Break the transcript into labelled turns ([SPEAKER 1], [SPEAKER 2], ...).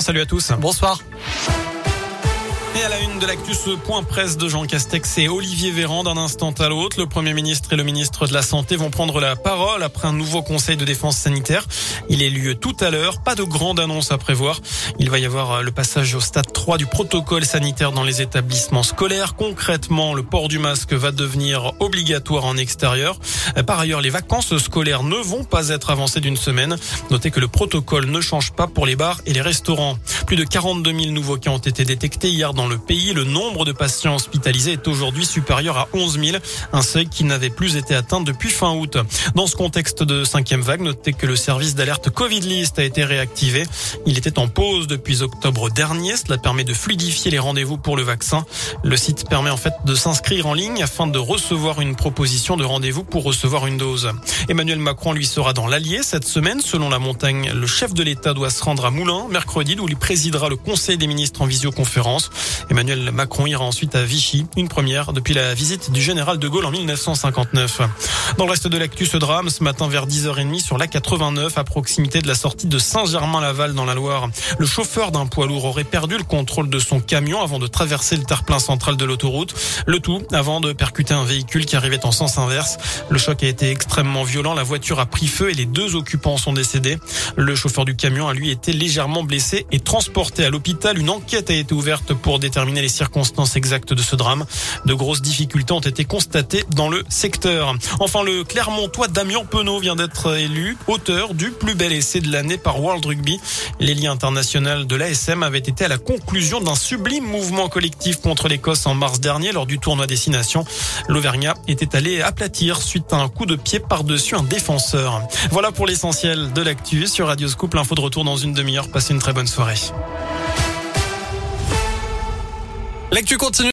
[SPEAKER 1] Salut à tous.
[SPEAKER 2] Bonsoir.
[SPEAKER 1] Et à la une de l'actu, point presse de Jean Castex et Olivier Véran d'un instant à l'autre. Le Premier ministre et le ministre de la Santé vont prendre la parole après un nouveau conseil de défense sanitaire. Il est lieu tout à l'heure. Pas de grande annonce à prévoir. Il va y avoir le passage au stade 3 du protocole sanitaire dans les établissements scolaires. Concrètement, le port du masque va devenir obligatoire en extérieur. Par ailleurs, les vacances scolaires ne vont pas être avancées d'une semaine. Notez que le protocole ne change pas pour les bars et les restaurants. Plus de 42 000 nouveaux cas ont été détectés hier dans le pays. Le nombre de patients hospitalisés est aujourd'hui supérieur à 11 000, un seuil qui n'avait plus été atteint depuis fin août. Dans ce contexte de cinquième vague, notez que le service d'alerte Covid List a été réactivé. Il était en pause depuis octobre dernier. Cela permet de fluidifier les rendez-vous pour le vaccin. Le site permet en fait de s'inscrire en ligne afin de recevoir une proposition de rendez-vous pour recevoir une dose. Emmanuel Macron lui sera dans l'Allier cette semaine. Selon la montagne, le chef de l'État doit se rendre à Moulins mercredi où il présidera le Conseil des ministres en visioconférence. Macron ira ensuite à Vichy, une première depuis la visite du général de Gaulle en 1959. Dans le reste de l'actu, ce drame, ce matin vers 10h30 sur la 89 à proximité de la sortie de Saint-Germain-Laval dans la Loire. Le chauffeur d'un poids lourd aurait perdu le contrôle de son camion avant de traverser le terre-plein central de l'autoroute. Le tout avant de percuter un véhicule qui arrivait en sens inverse. Le choc a été extrêmement violent. La voiture a pris feu et les deux occupants sont décédés. Le chauffeur du camion a lui été légèrement blessé et transporté à l'hôpital. Une enquête a été ouverte pour déterminer les circonstances exactes de ce drame. De grosses difficultés ont été constatées dans le secteur. Enfin, le Clermontois Damien Penaud vient d'être élu auteur du plus bel essai de l'année par World Rugby. Les liens internationaux de l'ASM avaient été à la conclusion d'un sublime mouvement collectif contre l'Écosse en mars dernier lors du tournoi Destination. L'Auvergnat était allé aplatir suite à un coup de pied par-dessus un défenseur. Voilà pour l'essentiel de l'actu sur Radio Scoop. L'info de retour dans une demi-heure. Passez une très bonne soirée.
[SPEAKER 2] L'actu continue.